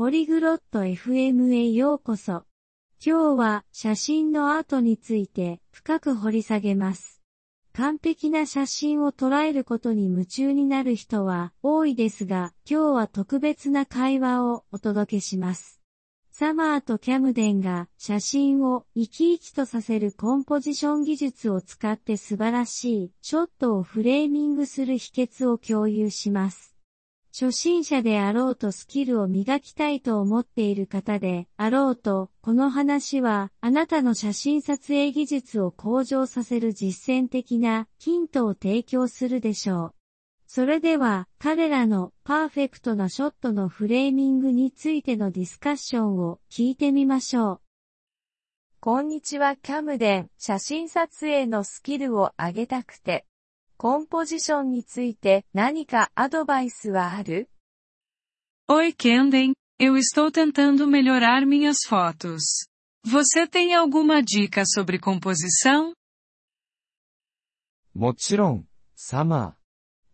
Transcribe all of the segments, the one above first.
ポリグロット FM へようこそ。今日は写真のアートについて深く掘り下げます。完璧な写真を捉えることに夢中になる人は多いですが、今日は特別な会話をお届けします。サマーとキャムデンが写真を生き生きとさせるコンポジション技術を使って素晴らしいショットをフレーミングする秘訣を共有します。初心者であろうとスキルを磨きたいと思っている方であろうと、この話はあなたの写真撮影技術を向上させる実践的なヒントを提供するでしょう。それでは彼らのパーフェクトなショットのフレーミングについてのディスカッションを聞いてみましょう。こんにちはキャムデン。写真撮影のスキルを上げたくてコンポジションについて何かアドバイスはある Oi Kenden, eu estou tentando melhorar minhas fotos. Você tem alguma dica sobre composição? もちろん、サマ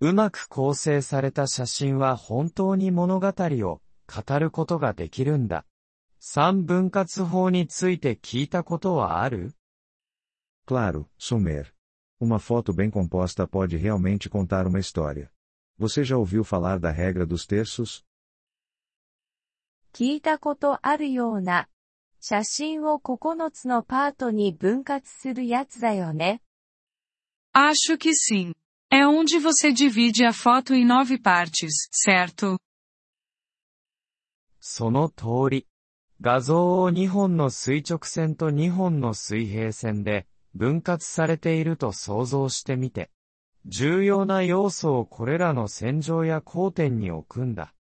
ー。うまく構成された写真は本当に物語を語ることができるんだ。三分割法について聞いたことはある Claro, Sumer. Uma foto bem composta pode realmente contar uma história. Você já ouviu falar da regra dos terços? 聞いたことあるような。写真を9つのパートに分割するやつだよね。Acho que sim. É onde você divide a foto em nove partes, certo? その通り。画像を2本の垂直線と2本の水平線で 分割されていると想像してみて、重要な要素をこれらの線上や交点に置くんだ。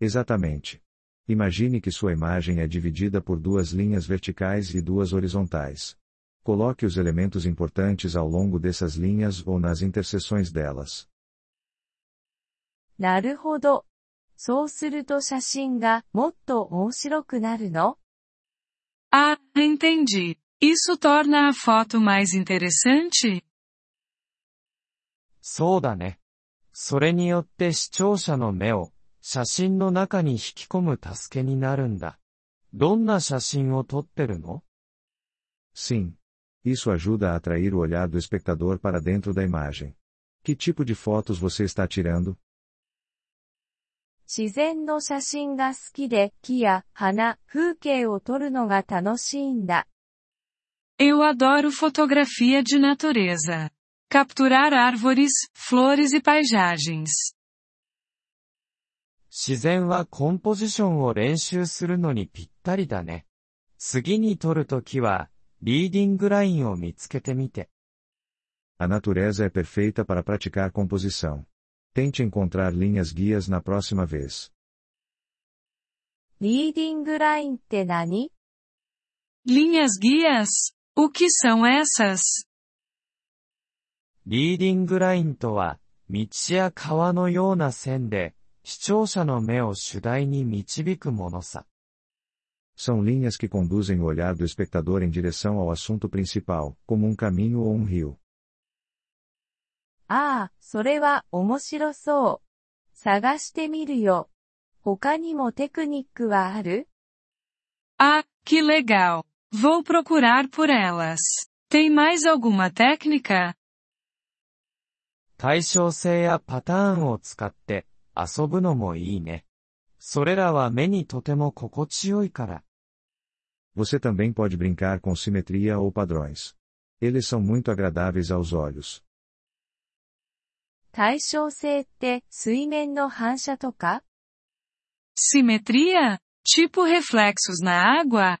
Exatamente. Imagine que sua imagem é dividida por duas linhas verticais e duas horizontais. Coloque os elementos importantes ao longo dessas linhas ou nas interseções delas. なるほど。そうすると写真がもっと面白くなるの Ah, entendi. Isso torna a foto mais interessante? そうだね。それによって視聴者の目を写真の中に引き込む助けになるんだ。どんな写真を撮ってるの Sim. Isso ajuda a atrair o olhar do espectador para dentro da imagem. Que tipo de fotos você está tirando? 自然の写真が好きで木や花、風景を撮るのが楽しいんだ。 Eu adoro fotografia de natureza. Capturar árvores, flores e paisagens. 自然はコンポジションを練習するのにぴったりだね。次に撮るときは、リーディングラインを見つけてみて。A natureza é perfeita para praticar composição. Tente encontrar linhas guias na próxima vez. リーディングラインって何 Linhas guias? O que são essas? リーディングラインとは、道や川のような線で、視聴者の目を主題に導くものさ。São linhas que conduzem o olhar do espectador em direção ao assunto principal, como um caminho ou um rio. ああ、それは面白そう。探してみるよ。他にもテクニックはある Ah, que legal! Vou procurar por elas. Tem mais alguma técnica? 対称性やパターンを使って遊ぶのもいいね。それらは目にとても心地よいから。Você também pode brincar com simetria ou padrões. Eles são muito agradáveis aos olhos. 対称性って水面の反射とか Simetria? Tipo reflexos na água?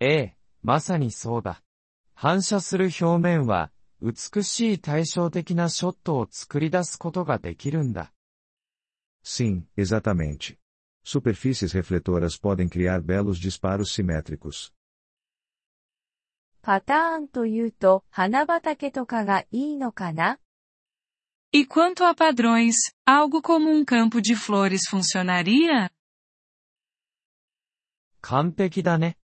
ええ、まさにそうだ。反射する表面は、美しい対照的なショットを作り出すことができるんだ。Sim, exatamente. Superfícies refletoras podem criar belos disparos simétricos. パターンというと花畑とかがいいのかな E quanto a padrões, algo como um campo de flores funcionaria? 完璧だね。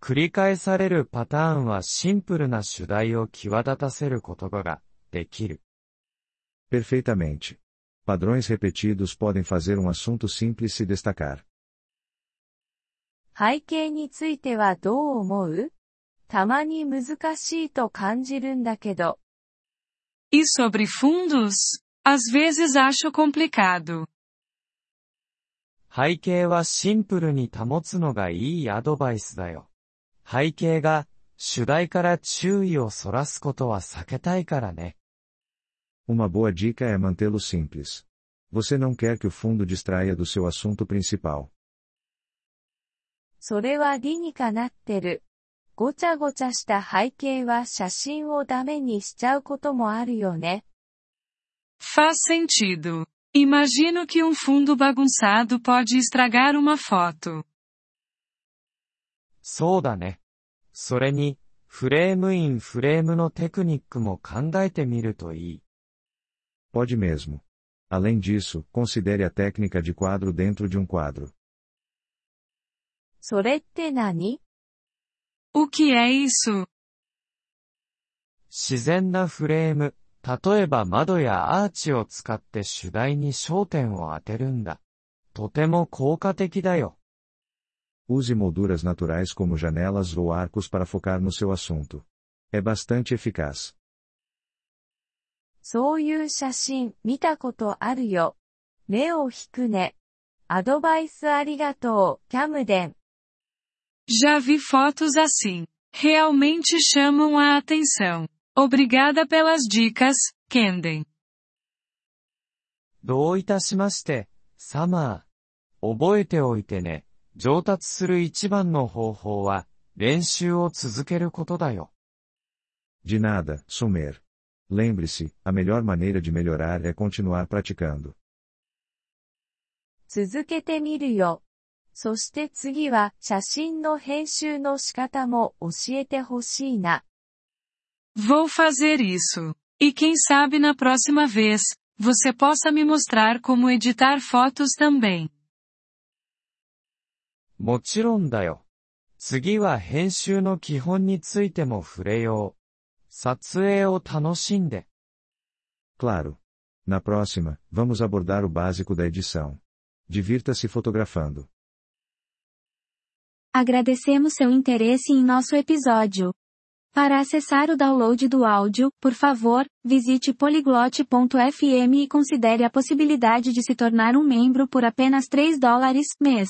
繰り返されるパターンはシンプルな主題を際立たせることができる。Perfeitamente. Padrões repetidos podem fazer um assunto simples se destacar. 背景についてはどう思うたまに難しいと感じるんだけど。E sobre fundos? Às vezes acho complicado. 背景はシンプルに保つのがいいアドバイスだよ。背景が主題から注意をそらすことは避けたいからね。 Uma boa dica é mantê-lo simples. Você não quer que o fundo distraia do seu assunto principal. それは理にかなってる。ごちゃごちゃした背景は写真をダメにしちゃうこともあるよね。 Faz sentido. Imagino que um fundo bagunçado pode estragar uma foto. そうだné。 それに、フレームインフレームのテクニックも考えてみるといい。Pode mesmo. Além disso, considere a técnica de quadro dentro de um quadro. それって何 O que é isso? 自然なフレーム、例えば窓やアーチを使って主題に焦点を当てるんだ。とても効果的だよ。Use molduras naturais como janelas ou arcos para focar no seu assunto. É bastante eficaz. そういう写真見たことあるよ。目を引くね。アドバイスありがとう、キャムデン。 Já vi fotos assim. Realmente chamam a atenção. Obrigada pelas dicas, Kenden. どういたしまして、サマー。覚えておいてね。 上達する一番の方法は、練習を続けることだよ。 De nada, Sumer. Lembre-se, a melhor maneira de melhorar é continuar praticando. 続けてみるよ。そして次は写真の編集の仕方も教えてほしいな。 Vou fazer isso. E quem sabe na próxima vez, você possa me mostrar como editar fotos também. もちろんだよ。次は編集の基本についても触れよう。撮影を楽しんで。 Claro. Na próxima, vamos abordar o básico da edição. Divirta-se fotografando. Agradecemos seu interesse em nosso episódio. Para acessar o download do áudio, por favor, visite poliglote.fm e considere a possibilidade de se tornar um membro por apenas 3 dólares mês.